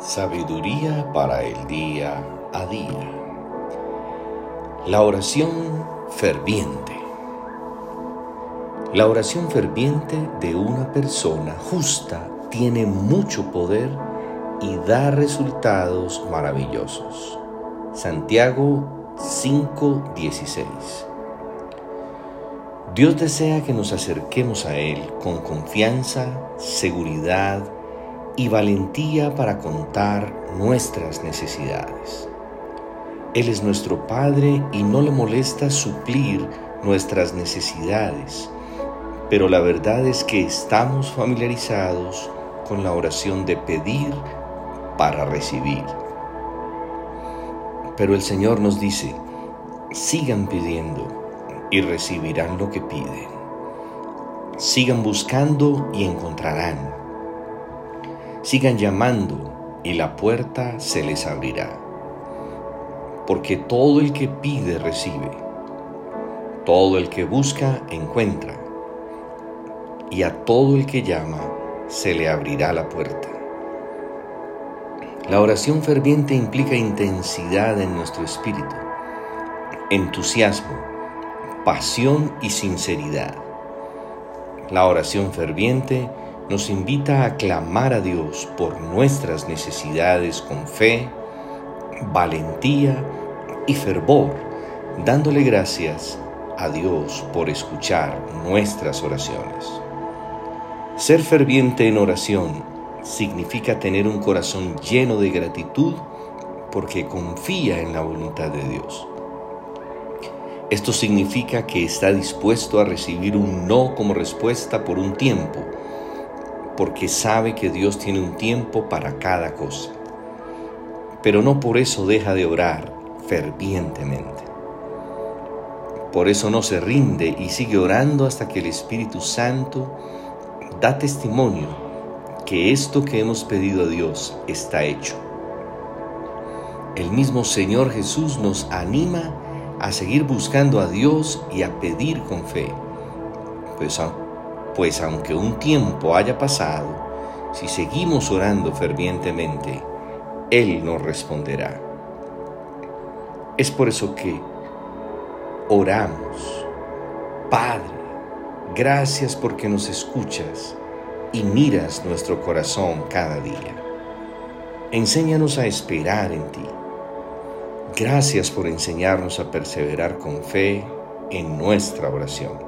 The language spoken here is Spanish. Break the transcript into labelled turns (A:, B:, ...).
A: Sabiduría para el día a día. La oración ferviente. La oración ferviente de una persona justa tiene mucho poder y da resultados maravillosos. Santiago 5:16 Dios desea que nos acerquemos a Él con confianza, seguridad y valentía para contar nuestras necesidades. Él es nuestro Padre y no le molesta suplir nuestras necesidades, pero la verdad es que estamos familiarizados con la oración de pedir para recibir. Pero el Señor nos dice, sigan pidiendo y recibirán lo que piden. Sigan buscando y encontrarán Sigan llamando y la puerta se les abrirá. Porque todo el que pide recibe, todo el que busca encuentra, y a todo el que llama se le abrirá la puerta. La oración ferviente implica intensidad en nuestro espíritu, entusiasmo, pasión y sinceridad. La oración ferviente nos invita a clamar a Dios por nuestras necesidades con fe, valentía y fervor, dándole gracias a Dios por escuchar nuestras oraciones. Ser ferviente en oración significa tener un corazón lleno de gratitud porque confía en la voluntad de Dios. Esto significa que está dispuesto a recibir un no como respuesta por un tiempo, porque sabe que Dios tiene un tiempo para cada cosa. Pero no por eso deja de orar fervientemente. Por eso no se rinde y sigue orando hasta que el Espíritu Santo da testimonio que esto que hemos pedido a Dios está hecho. El mismo Señor Jesús nos anima a seguir buscando a Dios y a pedir con fe, pues pues aunque un tiempo haya pasado, si seguimos orando fervientemente, Él nos responderá. Es por eso que oramos, Padre, gracias porque nos escuchas y miras nuestro corazón cada día. Enséñanos a esperar en ti. Gracias por enseñarnos a perseverar con fe en nuestra oración.